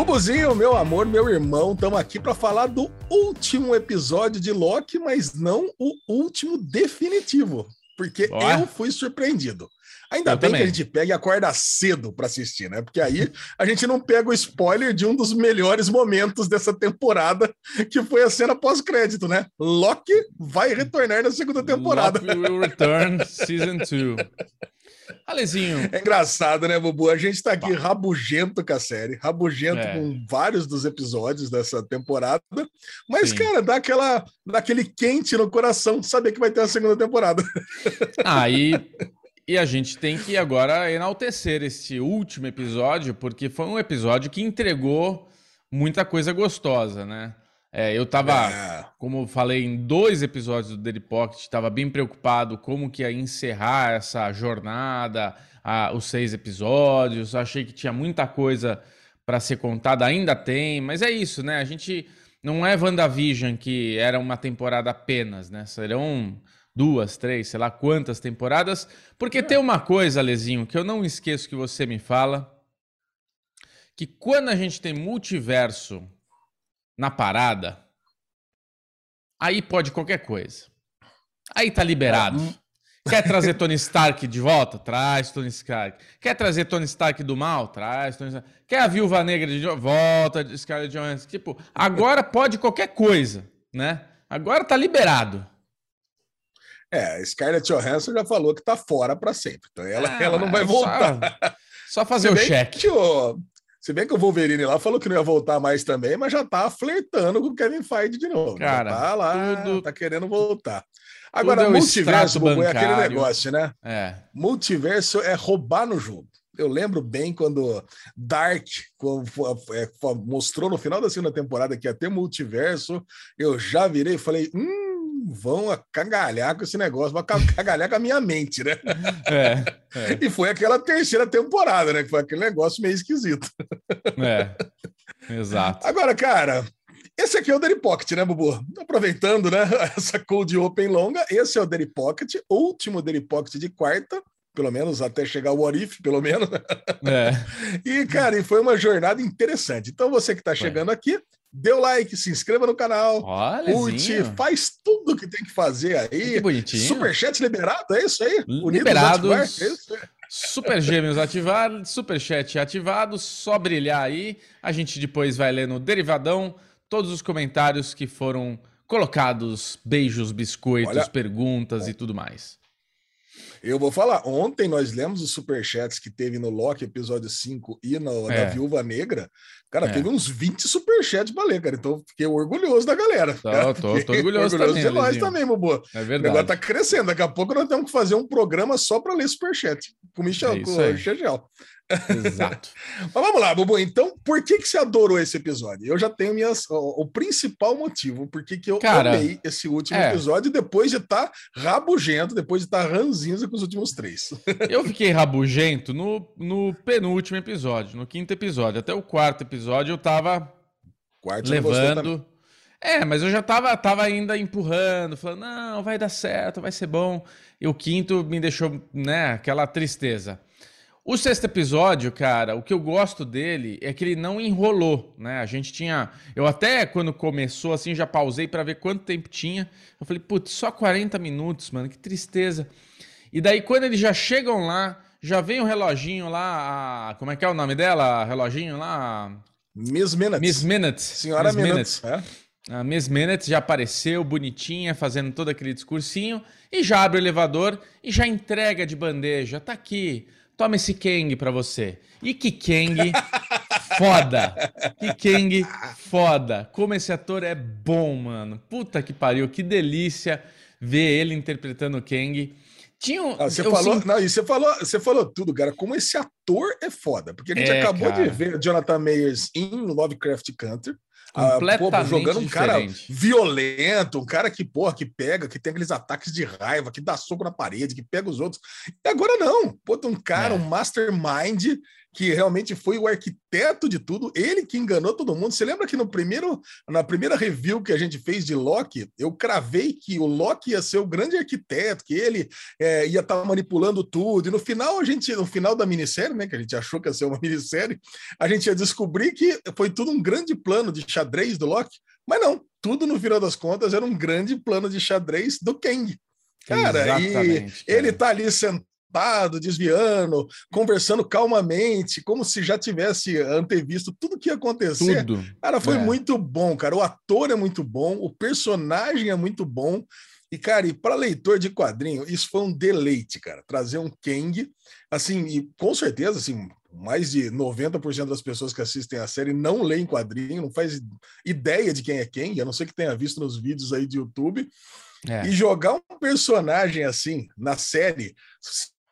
Bubuzinho, meu amor, meu irmão, estamos aqui para falar do último episódio de Loki, mas não o último definitivo, porque eu fui surpreendido. Ainda eu bem também. que a gente pega e acorda cedo para assistir, né? Porque aí a gente não pega o spoiler de um dos melhores momentos dessa temporada, que foi a cena pós-crédito, né? Loki vai retornar na segunda temporada. Loki will return season 2. Alezinho. É engraçado, né, Bubu? A gente tá aqui rabugento com a série, rabugento é. com vários dos episódios dessa temporada, mas, Sim. cara, dá, aquela, dá aquele quente no coração saber que vai ter a segunda temporada. Aí. Ah, e a gente tem que agora enaltecer esse último episódio, porque foi um episódio que entregou muita coisa gostosa, né? É, eu tava, é. como falei em dois episódios do Daily Pocket, estava bem preocupado como que ia encerrar essa jornada, a, os seis episódios. Achei que tinha muita coisa para ser contada, ainda tem, mas é isso, né? A gente não é WandaVision que era uma temporada apenas, né? Serão duas, três, sei lá quantas temporadas, porque é. tem uma coisa, Lezinho, que eu não esqueço que você me fala, que quando a gente tem multiverso na parada, aí pode qualquer coisa. Aí tá liberado. Hum. Quer trazer Tony Stark de volta? Traz Tony Stark. Quer trazer Tony Stark do mal? Traz Tony Stark. Quer a Viúva Negra de volta? De Scarlett Johansson. Tipo, agora pode qualquer coisa, né? Agora tá liberado. É, Scarlett Johansson já falou que tá fora para sempre. Então ela, ah, ela não vai voltar. Só, só fazer o cheque. Se bem que o Wolverine lá falou que não ia voltar mais também, mas já tá flertando com o Kevin Feige de novo. Cara, já tá lá, tudo, tá querendo voltar. Agora, é multiverso, Bubu, é aquele negócio, né? É. Multiverso é roubar no jogo. Eu lembro bem quando Dark é, mostrou no final da segunda temporada que ia ter multiverso, eu já virei e falei, hum, vão cagalhar com esse negócio, vão cagalhar com a minha mente, né? É, é. E foi aquela terceira temporada, né? Que foi aquele negócio meio esquisito. É, exato. Agora, cara, esse aqui é o Daily Pocket, né, Bubu? Aproveitando, né, essa Cold Open longa, esse é o Daily Pocket, último Daily Pocket de quarta, pelo menos até chegar o Orif, pelo menos. É. E, cara, e foi uma jornada interessante. Então, você que está chegando aqui, dê o like, se inscreva no canal, Olha, curte, faz tudo que tem que fazer aí. Que bonitinho. Superchat liberado, é isso aí? Liberados. É isso aí. Super Gêmeos ativado, Superchat ativado, só brilhar aí. A gente depois vai ler no Derivadão todos os comentários que foram colocados, beijos, biscoitos, Olha, perguntas e tudo mais. Eu vou falar, ontem nós lemos os superchats que teve no Loki, episódio 5, e no, é. da Viúva Negra. Cara, é. teve uns 20 superchats pra ler, cara. Então fiquei orgulhoso da galera. Tô, tô, tô orgulhoso, orgulhoso também, de nós também, Bubu. É verdade. Negócio tá crescendo. Daqui a pouco nós temos que fazer um programa só para ler superchat. Com o Michel, é com o Michel. Exato. Mas vamos lá, Bubu. Então, por que, que você adorou esse episódio? Eu já tenho minhas, o, o principal motivo por que, que eu Cara, amei esse último é. episódio depois de estar tá rabugento, depois de estar tá ranzinza com os últimos três. Eu fiquei rabugento no, no penúltimo episódio, no quinto episódio. Até o quarto episódio eu tava quarto levando. É, mas eu já tava, tava ainda empurrando, falando, não, vai dar certo, vai ser bom. E o quinto me deixou, né, aquela tristeza. O sexto episódio, cara, o que eu gosto dele é que ele não enrolou, né? A gente tinha. Eu até quando começou, assim, já pausei para ver quanto tempo tinha. Eu falei, putz, só 40 minutos, mano, que tristeza. E daí, quando eles já chegam lá, já vem o reloginho lá. A... Como é que é o nome dela? Reloginho lá. Miss Minutes. Miss Minutes. Senhora Miss Minutes. Minutes. É. A Miss Minutes já apareceu bonitinha, fazendo todo aquele discursinho, e já abre o elevador e já entrega de bandeja. Tá aqui Toma esse Kang pra você. E que Kang foda. Que Kang foda. Como esse ator é bom, mano. Puta que pariu. Que delícia ver ele interpretando o Kang. Tinha um, ah, você falou, sim... não, você falou, você falou tudo, cara. Como esse ator é foda, porque a gente é, acabou cara. de ver Jonathan Mayers em Lovecraft Country. Completamente ah, pô, jogando um cara violento, um cara que, porra, que pega, que tem aqueles ataques de raiva, que dá soco na parede, que pega os outros. E agora não. Pô, tem um cara, é. um mastermind que realmente foi o arquiteto de tudo, ele que enganou todo mundo. Você lembra que no primeiro, na primeira review que a gente fez de Loki, eu cravei que o Loki ia ser o grande arquiteto, que ele é, ia estar tá manipulando tudo. E no final, a gente, no final da minissérie, né, que a gente achou que ia ser uma minissérie, a gente ia descobrir que foi tudo um grande plano de xadrez do Loki, mas não, tudo no final das contas era um grande plano de xadrez do Kang. Cara, Exatamente, e cara. ele tá ali sentado, desviando, conversando calmamente, como se já tivesse antevisto tudo que ia acontecer. Tudo. Cara, foi é. muito bom, cara. O ator é muito bom, o personagem é muito bom. E, cara, e para leitor de quadrinho, isso foi um deleite, cara. Trazer um Kang, assim, e com certeza, assim, mais de 90% das pessoas que assistem a série não leem quadrinho, não faz ideia de quem é quem, a não ser que tenha visto nos vídeos aí de YouTube. É. E jogar um personagem assim na série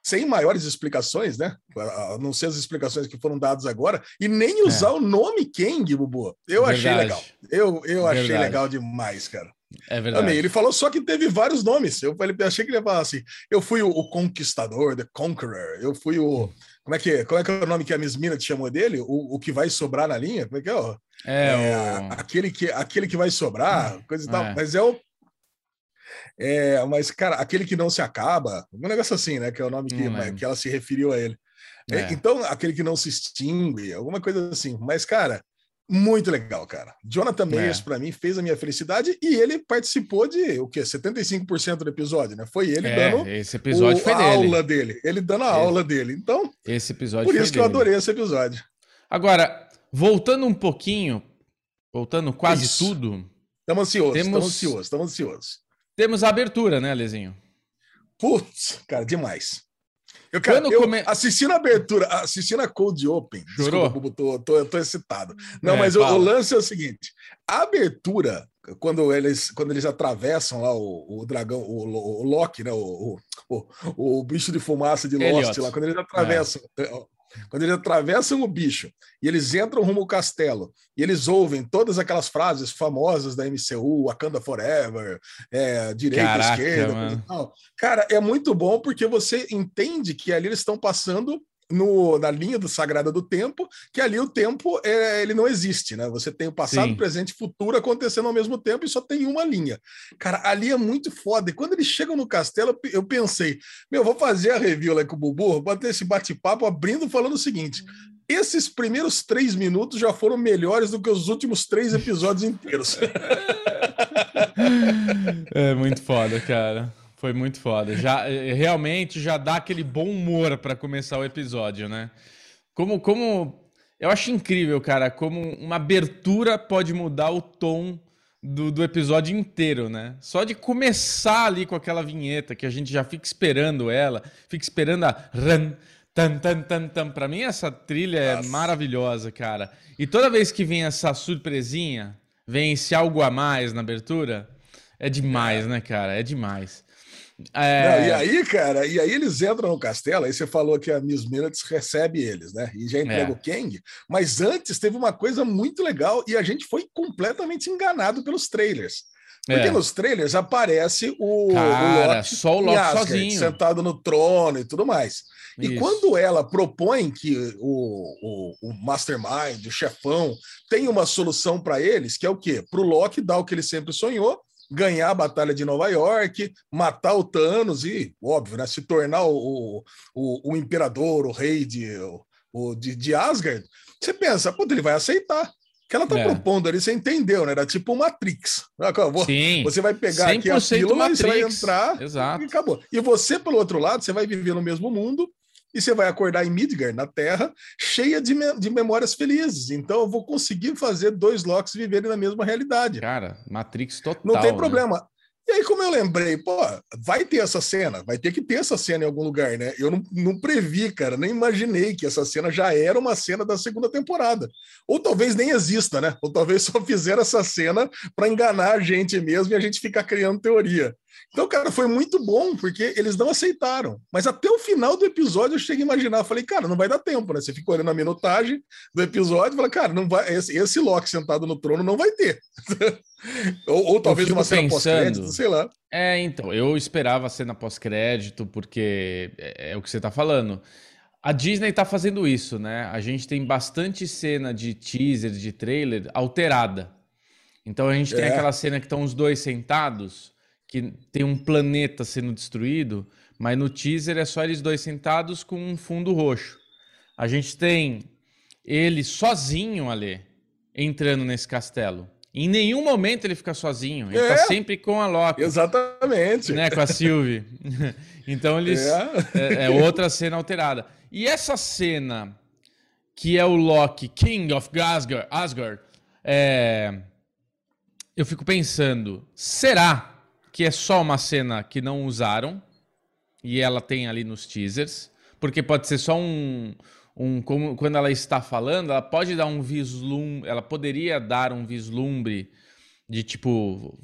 sem maiores explicações, né? A não ser as explicações que foram dadas agora, e nem usar é. o nome Kang, Bubu. Eu verdade. achei legal. Eu, eu achei legal demais, cara. É verdade. Também, ele falou só que teve vários nomes. Eu achei que ele ia falar assim: eu fui o, o Conquistador, The Conqueror, eu fui o. Como é que, é? como é, que é o nome que a Miss Mina te chamou dele? O, o que vai sobrar na linha? Como é que é? É, é o... aquele, que, aquele que vai sobrar, coisa e tal. É. Mas é o é, mas, cara, aquele que não se acaba, um negócio assim, né? Que é o nome que, que ela se referiu a ele. É. É, então, aquele que não se extingue, alguma coisa assim. Mas, cara, muito legal, cara. Jonathan Mayers, é. para mim, fez a minha felicidade e ele participou de o quê? 75% do episódio, né? Foi ele é, dando esse episódio o, foi a dele. aula dele. Ele dando a esse, aula dele. Então, esse episódio por isso que dele. eu adorei esse episódio. Agora, voltando um pouquinho, voltando quase isso. tudo. Estamos ansiosos, estamos ansiosos, estamos ansiosos. Temos a abertura, né, Lezinho? Putz, cara, demais. Eu, cara, eu come... assistindo a abertura, assistindo a Cold Open, Jurou? desculpa, tô, tô, tô excitado. Não, é, mas o, o, lance é o seguinte: a abertura, quando eles, quando eles atravessam lá o, o dragão, o, o, Loki, né? O, o, o, bicho de fumaça de Lost Elliot. lá, quando eles atravessam. É. Quando eles atravessam o bicho e eles entram rumo ao castelo e eles ouvem todas aquelas frases famosas da MCU, Wakanda Forever, é, direita, Caraca, esquerda, cara, é muito bom porque você entende que ali eles estão passando no, na linha do Sagrada do Tempo, que ali o tempo é, ele não existe, né? Você tem o passado, Sim. presente e futuro acontecendo ao mesmo tempo e só tem uma linha. Cara, ali é muito foda. E quando eles chegam no castelo, eu pensei, meu, vou fazer a review lá com o Bubu, bater esse bate-papo abrindo falando o seguinte: esses primeiros três minutos já foram melhores do que os últimos três episódios inteiros. é muito foda, cara. Foi muito foda. Já eh, realmente já dá aquele bom humor para começar o episódio, né? Como como eu acho incrível, cara, como uma abertura pode mudar o tom do, do episódio inteiro, né? Só de começar ali com aquela vinheta que a gente já fica esperando ela, fica esperando a ran, tan, tan, tan, tan. Pra mim, essa trilha é Nossa. é maravilhosa, cara. E toda vez que vem essa surpresinha, vem esse algo a mais na abertura, é demais, é. né, cara? É demais. É... Não, e aí, cara, e aí eles entram no castelo, aí você falou que a Miss Minutes recebe eles, né? E já entrega é. o Kang, mas antes teve uma coisa muito legal e a gente foi completamente enganado pelos trailers. Porque é. nos trailers aparece o, cara, o Loki, só o Loki Asgard, sozinho. sentado no trono e tudo mais. E Isso. quando ela propõe que o, o, o, Mastermind, o chefão, tem uma solução para eles, que é o quê? Para o Loki dar o que ele sempre sonhou, ganhar a Batalha de Nova York, matar o Thanos e, óbvio, né, se tornar o, o, o imperador, o rei de, o, de, de Asgard, você pensa, pô, ele vai aceitar. O que ela tá é. propondo ali, você entendeu, né? Era tipo Matrix. Sim. Você vai pegar aqui a pílula, você vai entrar Exato. e acabou. E você, pelo outro lado, você vai viver no mesmo mundo, e você vai acordar em Midgard, na Terra, cheia de, me de memórias felizes. Então eu vou conseguir fazer dois Locks viverem na mesma realidade. Cara, Matrix total. Não tem né? problema. E aí, como eu lembrei, pô, vai ter essa cena, vai ter que ter essa cena em algum lugar, né? Eu não, não previ, cara, nem imaginei que essa cena já era uma cena da segunda temporada. Ou talvez nem exista, né? Ou talvez só fizeram essa cena para enganar a gente mesmo e a gente ficar criando teoria. Então, cara, foi muito bom, porque eles não aceitaram. Mas até o final do episódio eu cheguei a imaginar, falei, cara, não vai dar tempo, né? Você fica olhando a minutagem do episódio e fala, cara, não vai, esse, esse Loki sentado no trono não vai ter. ou, ou, talvez uma cena pós-crédito, sei lá. É, então, eu esperava a cena pós-crédito, porque é, é, o que você tá falando. A Disney tá fazendo isso, né? A gente tem bastante cena de teaser, de trailer alterada. Então a gente tem é. aquela cena que estão os dois sentados, que tem um planeta sendo destruído, mas no teaser é só eles dois sentados com um fundo roxo. A gente tem ele sozinho ali, entrando nesse castelo. Em nenhum momento ele fica sozinho. Ele tá é. tá sempre com a Loki. Exatamente. Né, com a Sylvie. então eles. É. É, é. outra cena alterada. E essa cena, que é o Loki, King of Asgard, Asgard é... eu fico pensando: será que é só uma cena que não usaram? E ela tem ali nos teasers? Porque pode ser só um, um como, quando ela está falando, ela pode dar um vislumbre, ela poderia dar um vislumbre de tipo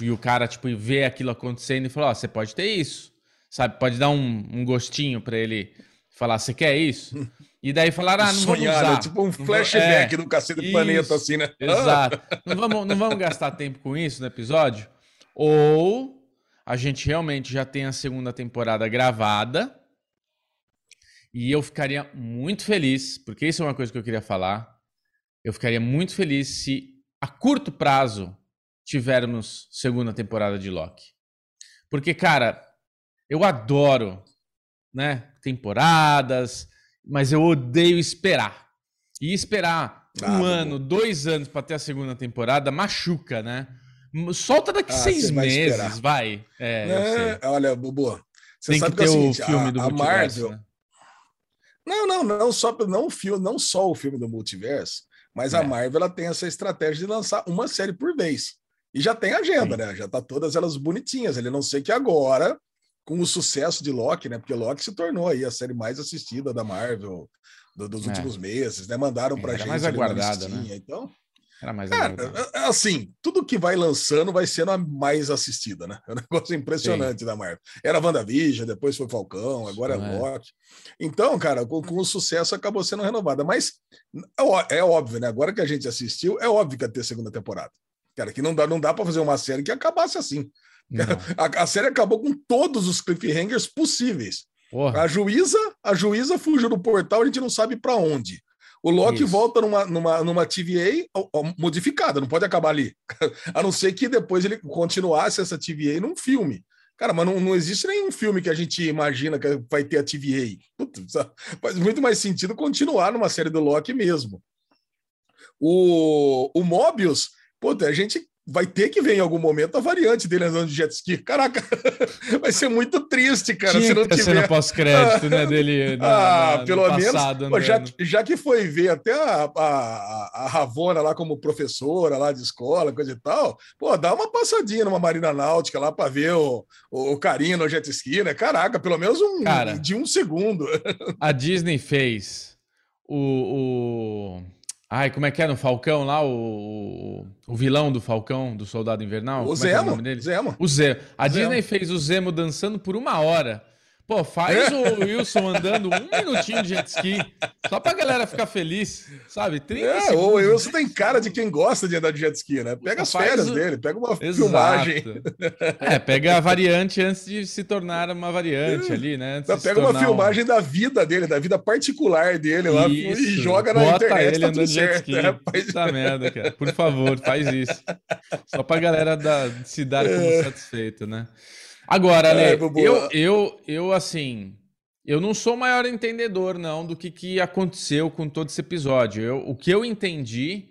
e o cara tipo ver aquilo acontecendo e falar, ó, oh, você pode ter isso, sabe? Pode dar um, um gostinho para ele falar, você quer isso? E daí falaram, ah, não Sonhar, vamos usar. Né? Tipo um flashback é, do Cacete do Planeta, assim, né? Exato. Não vamos, não vamos gastar tempo com isso no episódio? Ou a gente realmente já tem a segunda temporada gravada e eu ficaria muito feliz, porque isso é uma coisa que eu queria falar. Eu ficaria muito feliz se a curto prazo tivermos segunda temporada de Loki. Porque, cara, eu adoro, né, temporadas, mas eu odeio esperar. E esperar ah, um ano, bom. dois anos para ter a segunda temporada machuca, né? Solta daqui ah, seis meses, vai. vai. É, é olha, Bubu, você Tem sabe que, que é o, seguinte, filme a, do a Marvel, né? Não, não, não só não o filme, não só o filme do multiverso, mas é. a Marvel ela tem essa estratégia de lançar uma série por vez. E já tem agenda, Sim. né? Já tá todas elas bonitinhas. Ele não sei que agora, com o sucesso de Loki, né? Porque Loki se tornou aí a série mais assistida da Marvel do, dos é. últimos meses, né? Mandaram pra gente mais aguardada, né? Então, era mais Cara, é, é assim, tudo que vai lançando vai sendo a mais assistida, né? É um negócio impressionante Sim. da Marvel. Era WandaVision, depois foi Falcão, agora é, é Loki. Então, cara, com, com, o sucesso acabou sendo renovada. Mas é óbvio, né? Agora que a gente assistiu, é óbvio que ia ter segunda temporada. Cara, que não dá, não dá para fazer uma série que acabasse assim. A, a, série acabou com todos os cliffhangers possíveis. Porra. A juíza, a juíza fugiu do portal, a gente não sabe para onde. O Loki Isso. volta numa, numa, numa TVA modificada, não pode acabar ali. A não ser que depois ele continuasse essa TVA num filme. Cara, mas não, não existe nenhum filme que a gente imagina que vai ter a TVA. Putz, faz muito mais sentido continuar numa série do Loki mesmo. O, o Mobius, puta, a gente vai ter que ver em algum momento a variante dele andando de jet ski. Caraca, vai ser muito triste, cara, Tinha se não tiver. cena pós-crédito, né, dele na, ah, na, pelo menos, já, já que foi ver até a, a, a Ravona lá como professora lá de escola, coisa e tal, pô, dá uma passadinha numa marina náutica lá para ver o, o, o carinho no jet ski, né? Caraca, pelo menos um cara, de um segundo. A Disney fez o... o Ai, como é que é no Falcão lá, o, o vilão do Falcão, do Soldado Invernal? O é Zemo. É o, nome Zemo. o Zemo. A Zemo. Disney fez o Zemo dançando por uma hora. Pô, faz o Wilson andando um minutinho de jet ski, só pra galera ficar feliz, sabe? 30 é, segundos. o Wilson tem cara de quem gosta de andar de jet ski, né? Pega as férias o... dele, pega uma Exato. filmagem. É, pega a variante antes de se tornar uma variante ali, né? Então, pega uma filmagem um... da vida dele, da vida particular dele lá isso. e joga na Bota internet. Ele tá andando de jet ski. É, Puta merda, cara. Por favor, faz isso. Só pra galera da, se dar como é. satisfeita, né? Agora, é, eu, eu, eu, assim, eu não sou o maior entendedor, não, do que, que aconteceu com todo esse episódio. Eu, o que eu entendi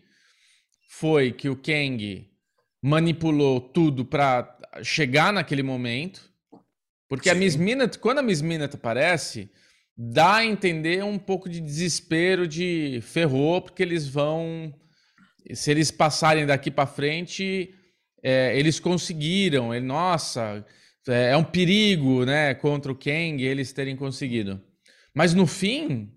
foi que o Kang manipulou tudo para chegar naquele momento. Porque Sim. a Miss Minute, quando a Miss Minute aparece, dá a entender um pouco de desespero de ferrou, porque eles vão. Se eles passarem daqui para frente, é, eles conseguiram. Ele, nossa, é, é um perigo, né, contra o Kang eles terem conseguido. Mas no fim,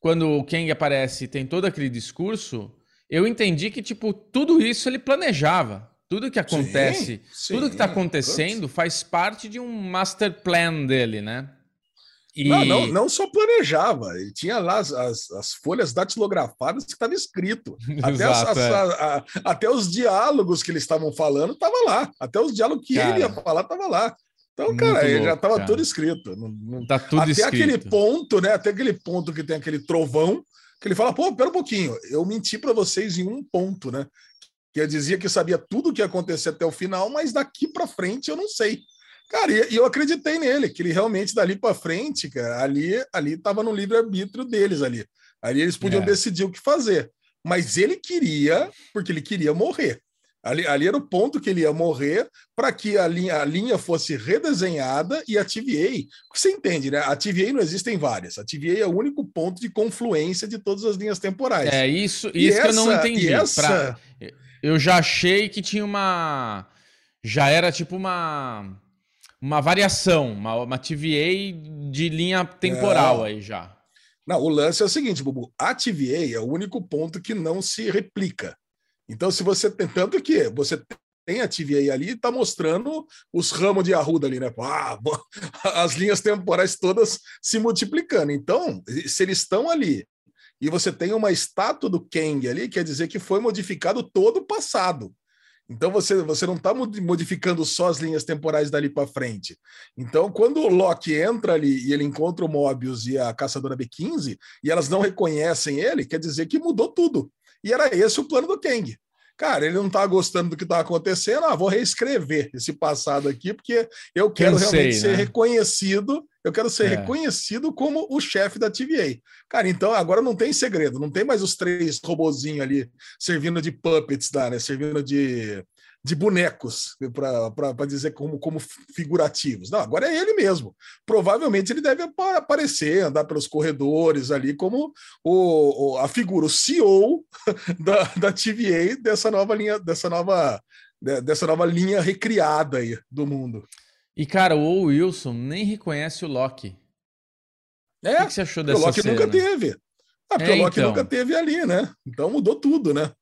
quando o Kang aparece e tem todo aquele discurso, eu entendi que tipo tudo isso ele planejava. Tudo que acontece, sim, sim, tudo que está acontecendo faz parte de um master plan dele, né? E... Não, não, não só planejava, ele tinha lá as, as, as folhas datilografadas que estava escrito. Até, Exato, as, é. a, a, até os diálogos que eles estavam falando estava lá. Até os diálogos que Cara, ele ia falar estava lá. Então, cara, louco, já estava tudo escrito. Não, não... Tá tudo Até escrito. aquele ponto, né? Até aquele ponto que tem aquele trovão, que ele fala, pô, pera um pouquinho, eu menti para vocês em um ponto, né? Que eu dizia que sabia tudo o que ia acontecer até o final, mas daqui para frente eu não sei. Cara, e, e, eu acreditei nele, que ele realmente dali para frente, cara, ali ali estava no livre-arbítrio deles ali. Ali eles podiam é. decidir o que fazer. Mas ele queria, porque ele queria morrer. Ali, ali era o ponto que ele ia morrer para que a linha, a linha fosse redesenhada e a TVA. Você entende, né? A TVA não existem várias. A TVA é o único ponto de confluência de todas as linhas temporais. É isso, isso essa, que eu não entendi. Essa... Pra... Eu já achei que tinha uma. Já era tipo uma. Uma variação, uma, uma TVA de linha temporal é... aí já. Não, o lance é o seguinte, Bubu. A TVA é o único ponto que não se replica. Então, se você tem tanto que você tem a TVA ali, está mostrando os ramos de arruda ali, né? Ah, as linhas temporais todas se multiplicando. Então, se eles estão ali e você tem uma estátua do Kang ali, quer dizer que foi modificado todo o passado. Então você, você não está modificando só as linhas temporais dali para frente. Então, quando o Loki entra ali e ele encontra o Mobius e a caçadora B15, e elas não reconhecem ele, quer dizer que mudou tudo. E era esse o plano do Kang. Cara, ele não tá gostando do que tá acontecendo, ah, vou reescrever esse passado aqui, porque eu quero Cansei, realmente ser né? reconhecido, eu quero ser é. reconhecido como o chefe da TVA. Cara, então agora não tem segredo, não tem mais os três robozinhos ali servindo de puppets, tá, né? Servindo de de bonecos para dizer como, como figurativos. Não, agora é ele mesmo. Provavelmente ele deve aparecer, andar pelos corredores ali como o, o a figura, o CEO da, da TVA dessa nova linha, dessa nova, dessa nova linha recriada aí do mundo. E cara, o Wilson nem reconhece o Loki. É, o que, você achou dessa O Loki cena? nunca teve. Ah, porque é, o Loki então. nunca teve ali, né? Então mudou tudo, né?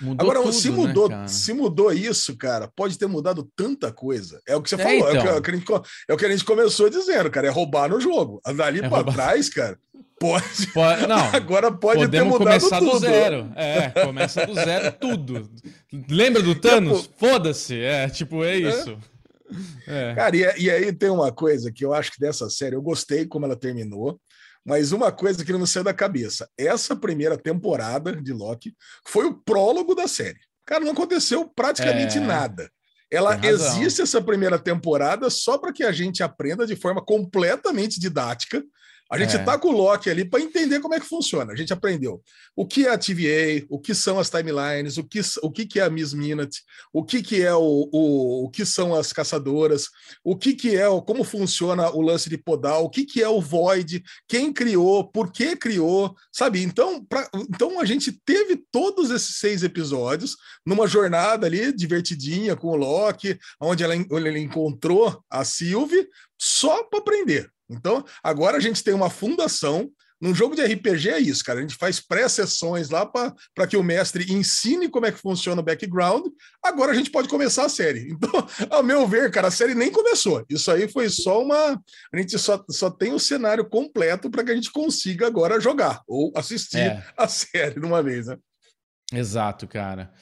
Mudou Agora, tudo, se né, mudou, né, se mudou isso, cara, pode ter mudado tanta coisa. É o que você é, falou, então. é, o que, é, o que gente, é, o que, a gente começou dizendo, cara, é roubar no jogo. Dali é para trás, cara, pode. pode não, agora pode ter mudado começar tudo. do zero. É, começa do zero tudo. Lembra do Thanos? Foda-se. É, tipo, é, é. isso. É. Cara, e, e aí tem uma coisa que eu acho que dessa série, eu gostei como ela terminou. Mas uma coisa que não saiu da cabeça: essa primeira temporada de Loki foi o prólogo da série. Cara, não aconteceu praticamente é... nada. Ela existe essa primeira temporada só para que a gente aprenda de forma completamente didática a gente é. tá com o Loki ali para entender como é que funciona. A gente aprendeu o que é a TVA, o que são as timelines, o que, o que, é a Miss Minute, o que, que é o, o, o que são as caçadoras, o que, que é o, como funciona o lance de podal, o que, que é o Void, quem criou, por que criou, sabe? Então, pra, então a gente teve todos esses seis episódios numa jornada ali divertidinha com o Loki, onde ela, ele encontrou a Sylvie só para aprender. Então, agora a gente tem uma fundação. Num jogo de RPG é isso, cara. A gente faz pré-sessões lá para que o mestre ensine como é que funciona o background. Agora a gente pode começar a série. Então, ao meu ver, cara, a série nem começou. Isso aí foi só uma. A gente só, só tem o cenário completo para que a gente consiga agora jogar ou assistir é. a série de uma vez, né? Exato, cara.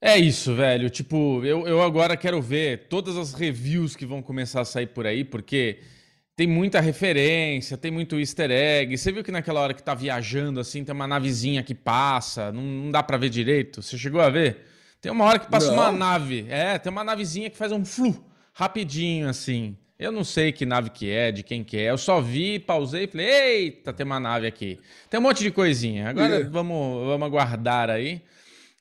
É isso, velho. Tipo, eu, eu agora quero ver todas as reviews que vão começar a sair por aí, porque tem muita referência, tem muito easter egg. Você viu que naquela hora que tá viajando assim, tem uma navezinha que passa, não, não dá para ver direito? Você chegou a ver? Tem uma hora que passa não. uma nave. É, tem uma navezinha que faz um flu rapidinho assim. Eu não sei que nave que é, de quem que é. Eu só vi, pausei e falei: "Eita, tem uma nave aqui". Tem um monte de coisinha. Agora vamos vamos aguardar aí.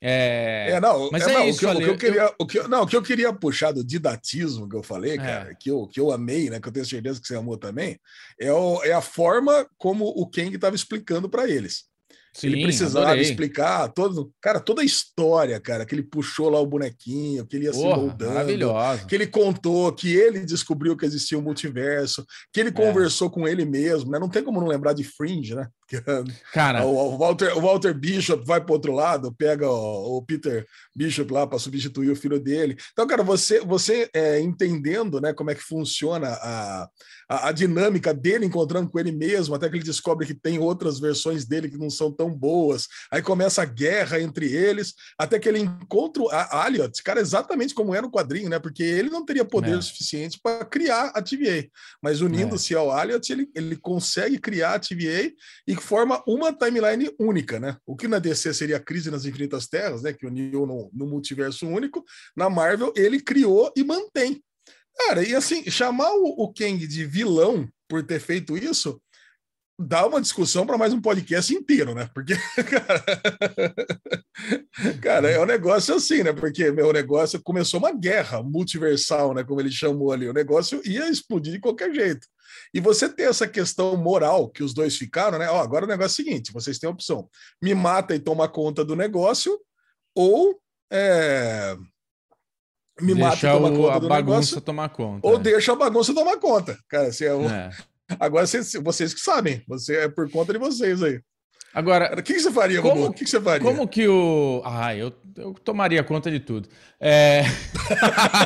É, é não, mas é, é não, isso, o, que, o, que, eu queria, o que, não, o que eu queria puxar do didatismo que eu falei, é. cara, que, eu, que eu amei, né, que eu tenho certeza que você amou também, é, o, é a forma como o Kang estava explicando para eles. Sim, ele precisava adorei. explicar todo, cara, toda a história, cara, que ele puxou lá o bonequinho, que ele ia Porra, se moldando, que ele contou, que ele descobriu que existia um multiverso, que ele é. conversou com ele mesmo, né? Não tem como não lembrar de Fringe, né? Cara, o, o, Walter, o Walter Bishop vai para outro lado, pega o, o Peter Bishop lá para substituir o filho dele. Então, cara, você, você é, entendendo né, como é que funciona a, a, a, dinâmica dele encontrando com ele mesmo, até que ele descobre que tem outras versões dele que não são tão boas. Aí começa a guerra entre eles, até que ele encontra a Aliot, cara, exatamente como era no quadrinho, né? Porque ele não teria poder é. suficiente para criar a TVA. Mas unindo-se é. ao Aliot, ele, ele consegue criar a TVA e forma uma timeline única, né? O que na DC seria a crise nas infinitas terras, né? Que uniu no, no multiverso único. Na Marvel, ele criou e mantém Cara, e assim, chamar o, o Kang de vilão por ter feito isso dá uma discussão para mais um podcast inteiro, né? Porque, cara, cara, é um negócio assim, né? Porque meu negócio começou uma guerra multiversal, né? Como ele chamou ali, o negócio ia explodir de qualquer jeito. E você ter essa questão moral que os dois ficaram, né? Ó, agora o negócio é o seguinte: vocês têm a opção: me mata e toma conta do negócio, ou é, me deixa mata e toma o, conta do a negócio, tomar conta. Ou é. deixa a bagunça tomar conta. Cara, assim, é o... é. agora vocês, vocês que sabem, você é por conta de vocês aí. Agora, o que, você faria, como, O que, que você faria? Como que o. Ah, eu, eu tomaria conta de tudo. É...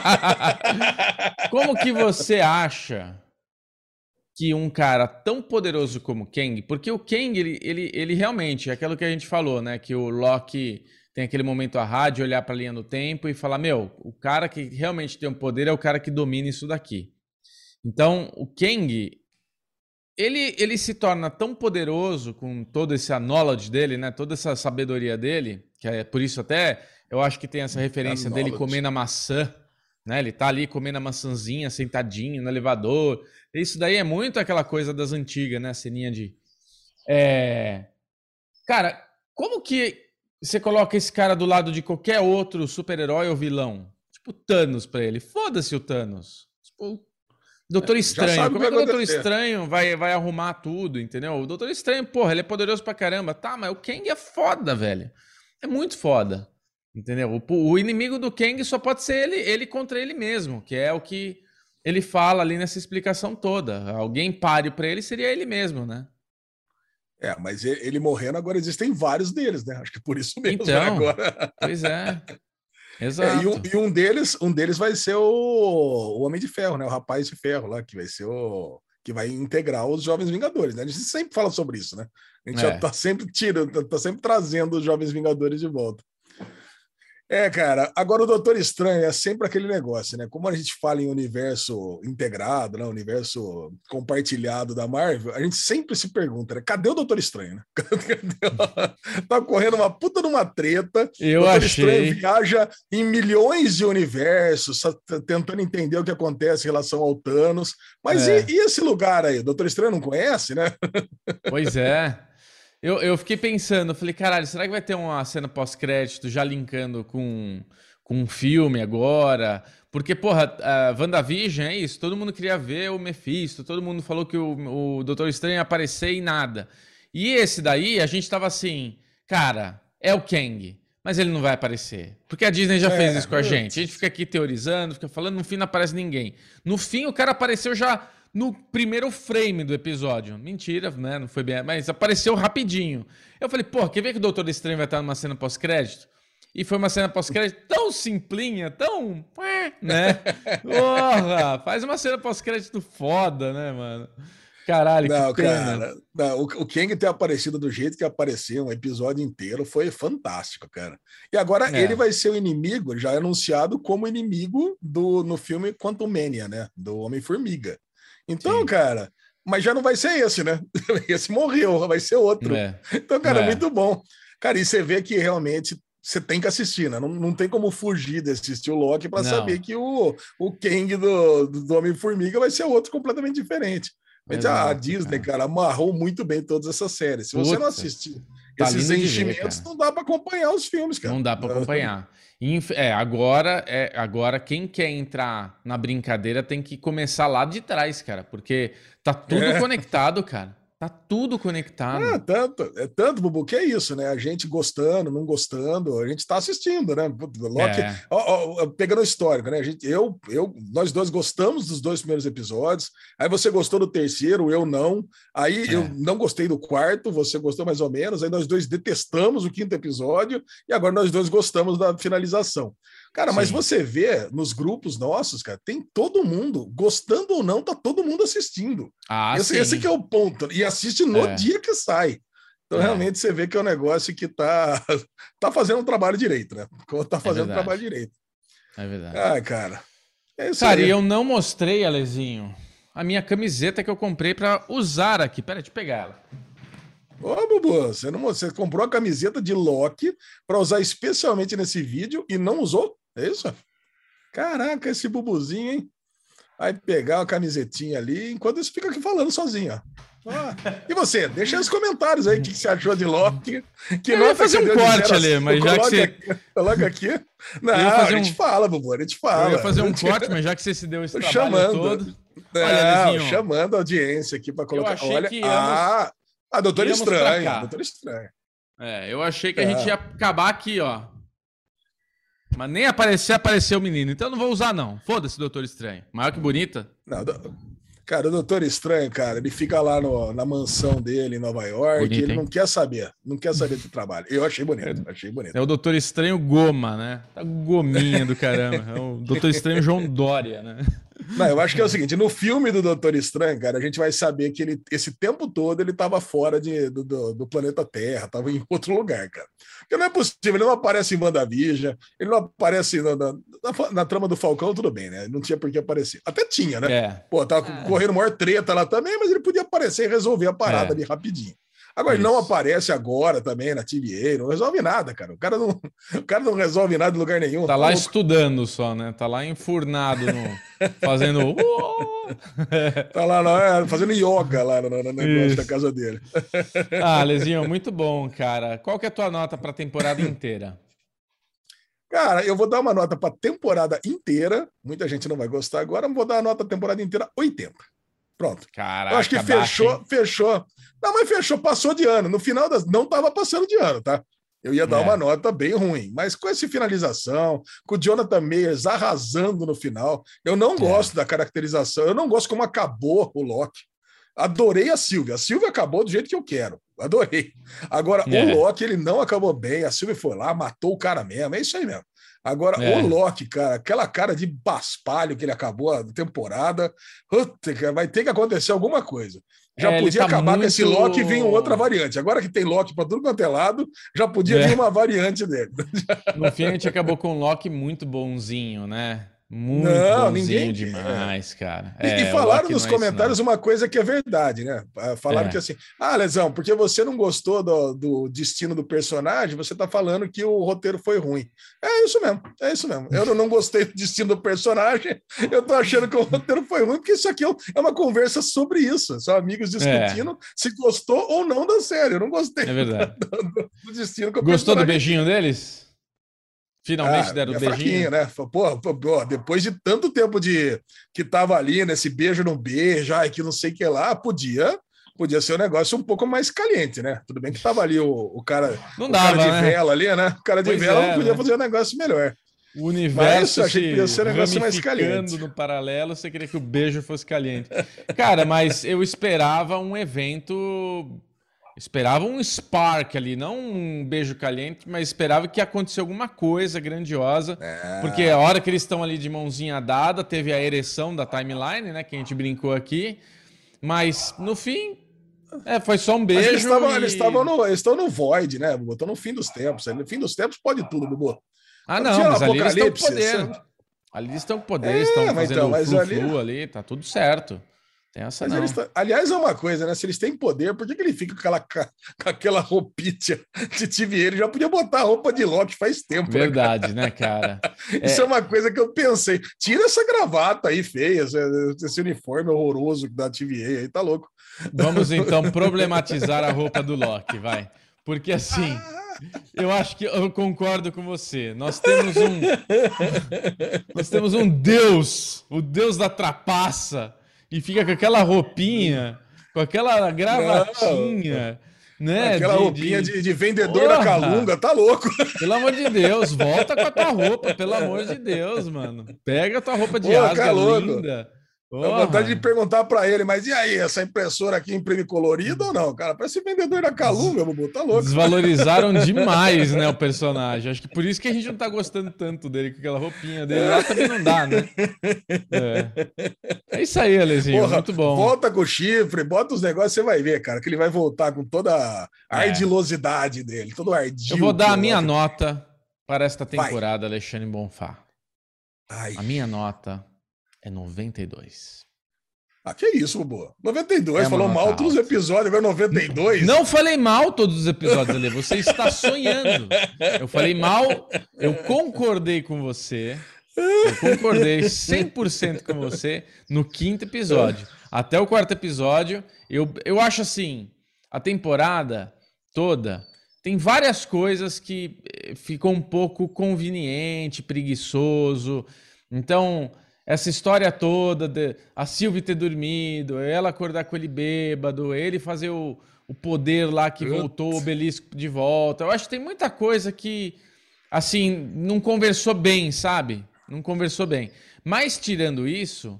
como que você acha que um cara tão poderoso como Kang, porque o Kang, ele, ele, ele realmente, é aquilo que a gente falou, né? Que o Loki tem aquele momento a rádio, olhar para a linha do tempo e falar: meu, o cara que realmente tem o um poder é o cara que domina isso daqui. Então, o Kang, ele, ele se torna tão poderoso com todo esse knowledge dele, né? Toda essa sabedoria dele, que é por isso até eu acho que tem essa referência dele comendo a maçã, né? Ele tá ali comendo a maçãzinha, sentadinho no elevador. Isso daí é muito aquela coisa das antigas, né? A ceninha de. É... Cara, como que você coloca esse cara do lado de qualquer outro super-herói ou vilão. Tipo Thanos pra ele. Foda-se o Thanos. Tipo, Doutor é, Estranho. Como é que o Doutor Estranho vai, vai arrumar tudo, entendeu? O Doutor Estranho, porra, ele é poderoso pra caramba. Tá, mas o Kang é foda, velho. É muito foda. Entendeu? O, o inimigo do Kang só pode ser ele, ele contra ele mesmo, que é o que ele fala ali nessa explicação toda. Alguém pare para ele seria ele mesmo, né? É, mas ele morrendo, agora existem vários deles, né? Acho que por isso mesmo né, então, agora. Pois é. Exato. É, e, um, e, um, deles, um deles vai ser o, o Homem de Ferro, né? O Rapaz de Ferro lá, que vai ser o que vai integrar os Jovens Vingadores, né? A gente sempre fala sobre isso, né? A gente é. já tá sempre tirando, tá, tá sempre trazendo os Jovens Vingadores de volta. É, cara, agora o Doutor Estranho é sempre aquele negócio, né? Como a gente fala em universo integrado, né? universo compartilhado da Marvel, a gente sempre se pergunta, né? Cadê o Doutor Estranho, né? tá correndo uma puta numa treta. Eu Doutor achei. Estranho viaja em milhões de universos, tentando entender o que acontece em relação ao Thanos. Mas é. e, e esse lugar aí? O Doutor Estranho não conhece, né? Pois é. Eu, eu fiquei pensando, falei, caralho, será que vai ter uma cena pós-crédito já linkando com, com um filme agora? Porque, porra, a WandaVision é isso, todo mundo queria ver o Mephisto, todo mundo falou que o, o Doutor Estranho ia aparecer e nada. E esse daí, a gente tava assim, cara, é o Kang, mas ele não vai aparecer. Porque a Disney já é, fez isso com a gente. A gente fica aqui teorizando, fica falando, no fim não aparece ninguém. No fim, o cara apareceu já no primeiro frame do episódio. Mentira, né? Não foi bem, mas apareceu rapidinho. Eu falei, pô, quer ver que o Doutor Estranho vai estar numa cena pós-crédito? E foi uma cena pós-crédito tão simplinha, tão. né? Porra! Faz uma cena pós-crédito foda, né, mano? Caralho, não, que pena. Cara, não, o, o Kang ter aparecido do jeito que apareceu, um episódio inteiro, foi fantástico, cara. E agora é. ele vai ser o inimigo, já anunciado como inimigo do, no filme Quantum Mania, né? Do Homem-Formiga. Então, Sim. cara, mas já não vai ser esse, né? Esse morreu, vai ser outro. É. Então, cara, é. muito bom. Cara, e você vê que realmente você tem que assistir, né? Não, não tem como fugir de assistir o Loki para saber que o, o Kang do, do Homem-Formiga vai ser outro completamente diferente. Mas a Disney, cara, amarrou muito bem todas essas séries. Se você não assistir tá esses enchimentos, ver, não dá para acompanhar os filmes, cara. Não dá para acompanhar. É, agora, é, agora quem quer entrar na brincadeira tem que começar lá de trás, cara, porque tá tudo é. conectado, cara. Tá tudo conectado. É tanto, é tanto, Bubu, que é isso, né? A gente gostando, não gostando, a gente tá assistindo, né? Loki, é. ó, ó, pegando o histórico, né? A gente, eu, eu, nós dois gostamos dos dois primeiros episódios. Aí você gostou do terceiro, eu não. Aí é. eu não gostei do quarto, você gostou mais ou menos. Aí nós dois detestamos o quinto episódio e agora nós dois gostamos da finalização. Cara, Sim. mas você vê nos grupos nossos, cara, tem todo mundo, gostando ou não, tá todo mundo assistindo. Ah, esse, esse que é o ponto. E assiste no é. dia que sai. Então, é. realmente, você vê que é um negócio que tá, tá fazendo um trabalho direito, né? Tá fazendo um trabalho direito. É verdade. Ah, cara. É cara, aí. e eu não mostrei, Alezinho, a minha camiseta que eu comprei para usar aqui. Pera, deixa eu pegar ela. Ô, Bubu, você, não, você comprou a camiseta de Loki para usar especialmente nesse vídeo e não usou? É isso? Caraca, esse bubuzinho, hein? Vai pegar uma camisetinha ali, enquanto isso fica aqui falando sozinho, ó. Ah, e você? Deixa nos comentários aí o que, que você achou de Loki. Que eu ia fazer um corte ali, mas já que você. Aqui, coloca aqui. Não, a gente um... fala, Bubu, a gente fala. Eu ia fazer um corte, mas já que você se deu esse trabalho chamando. todo. Olha, chamando a audiência aqui para colocar. Olha, que íamos... ah, a Doutor Estranho. Doutor Estranho. É, eu achei que a gente ia acabar aqui, ó. Mas nem aparecer, apareceu o menino. Então eu não vou usar, não. Foda-se, Doutor Estranho. Maior que bonita. Não, do... Cara, o Doutor Estranho, cara, ele fica lá no, na mansão dele em Nova York bonito, ele hein? não quer saber. Não quer saber do trabalho. Eu achei bonito, achei bonito. É o Doutor Estranho Goma, né? Tá gominha do caramba. É o Doutor Estranho João Dória, né? Não, eu acho que é o seguinte: no filme do Doutor Estranho, cara, a gente vai saber que ele, esse tempo todo ele estava fora de, do, do, do, planeta Terra, estava em outro lugar, cara. Porque não é possível, ele não aparece em WandaVision, ele não aparece na, na, na, na, trama do Falcão, tudo bem, né? Não tinha por que aparecer. Até tinha, né? É. Pô, tava é. correndo maior treta lá também, mas ele podia aparecer e resolver a parada é. ali rapidinho. Agora, ele não aparece agora também na TVA, não resolve nada, cara. O cara não, o cara não resolve nada em lugar nenhum. Tá, tá lá louco. estudando só, né? Tá lá enfurnado, no, fazendo. tá lá é, fazendo yoga lá no, no negócio da casa dele. ah, Lezinho, muito bom, cara. Qual que é a tua nota para a temporada inteira? Cara, eu vou dar uma nota para temporada inteira. Muita gente não vai gostar agora, mas vou dar a nota temporada inteira 80. Pronto. Caraca, eu acho que fechou, fechou. Não, mas fechou, passou de ano. No final das. Não estava passando de ano, tá? Eu ia dar é. uma nota bem ruim. Mas com essa finalização, com o Jonathan Meyers arrasando no final, eu não é. gosto da caracterização, eu não gosto como acabou o Loki. Adorei a Silvia. A Silvia acabou do jeito que eu quero. Adorei. Agora, é. o Loki, ele não acabou bem. A Silvia foi lá, matou o cara mesmo. É isso aí mesmo. Agora, é. o Loki, cara, aquela cara de baspalho que ele acabou a temporada, vai ter que acontecer alguma coisa. Já é, podia tá acabar muito... com esse Loki e vir outra variante. Agora que tem Loki para tudo quanto é lado, já podia é. vir uma variante dele. No fim, a gente acabou com um Loki muito bonzinho, né? Muito não, ninguém demais, cara. E, é, e falaram nos é comentários uma coisa que é verdade, né? Ah, falaram é. que assim, ah, Lesão, porque você não gostou do, do, destino do personagem, você tá falando que o roteiro foi ruim. É isso mesmo, é isso mesmo. Eu não gostei do destino do personagem, eu tô achando que o roteiro foi ruim, porque isso aqui é, é uma conversa sobre isso. São amigos discutindo é. se gostou ou não da série. Eu não gostei é verdade. Do, do, do destino que Gostou do beijinho deles? Finalmente ah, deram o é beijinho. né? Pô, pô, depois de tanto tempo de que tava ali nesse beijo não beijo, ai, que não sei o que lá, podia podia ser um negócio um pouco mais caliente, né? Tudo bem que tava ali o, o cara, não o dava, cara de né? vela ali, né? O cara de pois vela é, podia né? fazer um negócio melhor. O universo Mas, podia ser um negócio mais caliente. no paralelo, você queria que o beijo fosse caliente. Cara, mas eu esperava um evento Esperava um spark ali, não um beijo caliente, mas esperava que acontecesse alguma coisa grandiosa. É. Porque a hora que eles estão ali de mãozinha dada, teve a ereção da timeline, né? Que a gente brincou aqui. Mas no fim, é, foi só um beijo. eles estavam e... eles no, eles estão no void, né, Bubu? Estão no fim dos tempos. No fim dos tempos pode tudo, Bubu. Ah, não, mas ali eles estão com poder. Ali eles estão com poder, é, estão fazendo então, flu, ali... flu ali, tá tudo certo. Tem essa não. Eles, aliás, é uma coisa, né? Se eles têm poder, por que, que ele fica com aquela, com aquela roupinha de? Ele já podia botar a roupa de Loki faz tempo. Né, Verdade, né, cara? Isso é... é... uma coisa que eu pensei. Tira essa gravata aí feia, esse uniforme horroroso da TVA aí, tá louco. Vamos então problematizar a roupa do Loki, vai. Porque assim. Eu acho que eu concordo com você. Nós temos um. Nós temos um Deus, o Deus da trapaça, e fica com aquela roupinha. com aquela gravatinha. Né? Aquela de, roupinha de, de vendedor Porra! da calunga, tá louco. Pelo amor de Deus, volta com a tua roupa, pelo amor de Deus, mano. Pega a tua roupa de Pô, asga linda. Dá vontade de perguntar para ele, mas e aí, essa impressora aqui imprime colorido ou não? Cara, parece vendedor da Calunga, Bubu, tá louco. Desvalorizaram demais, né, o personagem. Acho que por isso que a gente não tá gostando tanto dele, com aquela roupinha dele lá também não dá, né? É, é isso aí, Alezinho, Porra, muito bom. Volta com o chifre, bota os negócios, você vai ver, cara, que ele vai voltar com toda a é. ardilosidade dele, todo o ardil. Eu vou dar a minha nota para esta temporada, vai. Alexandre Bonfá. Ai. A minha nota é 92. Ah, que isso, Bobo. 92, é falou mal todos os episódios, agora 92. Não falei mal todos os episódios, ali. Você está sonhando. Eu falei mal, eu concordei com você. Eu concordei 100% com você no quinto episódio. Até o quarto episódio, eu, eu acho assim, a temporada toda tem várias coisas que eh, ficou um pouco conveniente, preguiçoso. Então, essa história toda de a Sylvie ter dormido, ela acordar com ele bêbado, ele fazer o, o poder lá que voltou o obelisco de volta. Eu acho que tem muita coisa que, assim, não conversou bem, sabe? Não conversou bem. Mas tirando isso,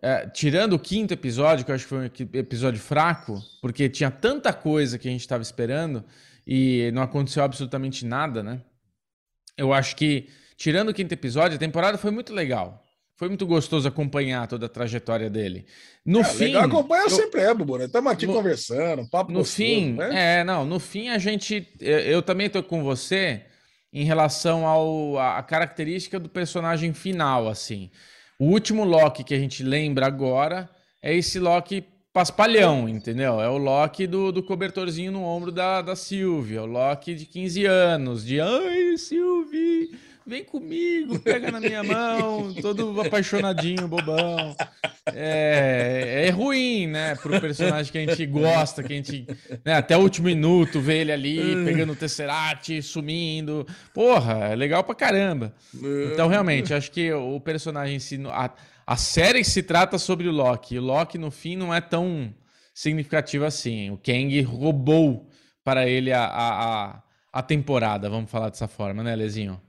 é, tirando o quinto episódio, que eu acho que foi um episódio fraco, porque tinha tanta coisa que a gente estava esperando e não aconteceu absolutamente nada, né? Eu acho que, tirando o quinto episódio, a temporada foi muito legal. Foi muito gostoso acompanhar toda a trajetória dele. No é, fim. Legal acompanha eu, sempre é, Bubu. Estamos aqui no, conversando, papo No gostoso, fim, né? é, não, no fim a gente. Eu, eu também estou com você em relação ao, a, a característica do personagem final, assim. O último Loki que a gente lembra agora é esse Loki paspalhão, entendeu? É o Loki do, do cobertorzinho no ombro da, da Sylvie, é o Loki de 15 anos, de ai, Sylvie, vem comigo, pega na minha mão, todo apaixonadinho, bobão. É, é ruim, né, pro personagem que a gente gosta, que a gente, né, até o último minuto vê ele ali pegando o Tesseract, sumindo. Porra, é legal pra caramba. Então, realmente, acho que o personagem se a, a série se trata sobre o Loki. O Loki no fim não é tão significativo assim. O Kang roubou para ele a, a, a, a temporada, vamos falar dessa forma, né, Lezinho?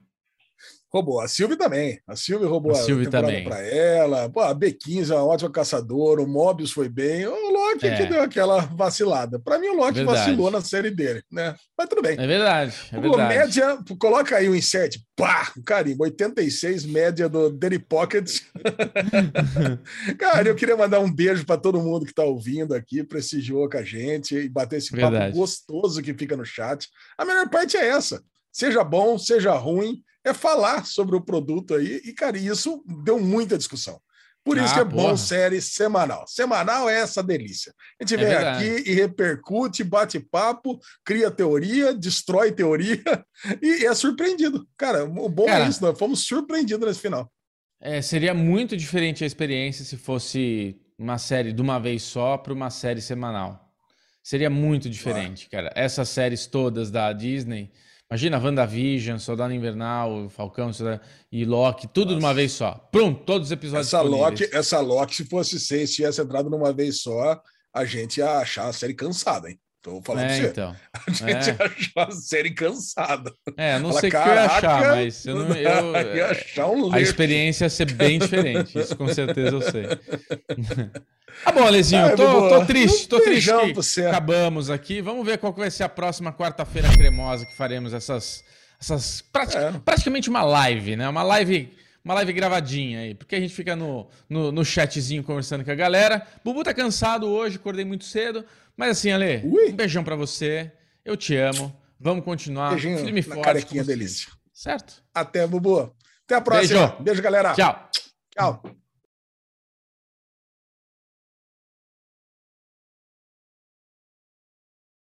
Roubou. A Sylvie também. A Sylvie roubou a, a temporada para ela. Pô, a B15 é uma ótima caçadora. O Mobius foi bem. O Loki é. que deu aquela vacilada. Para mim, o Loki vacilou na série dele, né? Mas tudo bem. É verdade. É verdade. média, coloca aí o insert. Pá! Carimbo. 86, média do Daily Pocket. Cara, eu queria mandar um beijo para todo mundo que está ouvindo aqui, prestigiou com a gente e bater esse verdade. papo gostoso que fica no chat. A melhor parte é essa. Seja bom, seja ruim, é falar sobre o produto aí. E, cara, isso deu muita discussão. Por isso ah, que é porra. bom série semanal. Semanal é essa delícia. A gente é vem verdade. aqui e repercute, bate papo, cria teoria, destrói teoria e é surpreendido. Cara, o bom é Cara, é isso, nós fomos surpreendidos nesse final. É, seria muito diferente a experiência se fosse uma série de uma vez só para uma série semanal. Seria muito diferente, ah. cara. Essas séries todas da Disney Imagina WandaVision, Soldado Invernal, Falcão Soldado... e Loki, tudo Nossa. de uma vez só. Pronto, todos os episódios essa Loki, essa Loki, se fosse seis, tivesse entrado numa vez só, a gente ia achar a série cansada, hein? Tô falando é. Então. A gente é. achou a série cansada. É, não Fala, sei o que eu ia achar, mas eu não. Eu, ia achar um a experiência ia ser bem diferente, isso com certeza eu sei. Ah, bom, Alezinho, ah, tô, tô, triste, tô triste que acabamos aqui. Vamos ver qual vai ser a próxima quarta-feira cremosa que faremos essas, essas é. praticamente uma live, né? Uma live, uma live gravadinha aí, porque a gente fica no, no, no, chatzinho conversando com a galera. Bubu tá cansado hoje, acordei muito cedo, mas assim, Ale, Ui. um beijão para você. Eu te amo. Vamos continuar. Beijinho firme forte. Carequinha delícia. Certo? Até, Bubu. Até a próxima. Beijo, Beijo galera. Tchau. Tchau.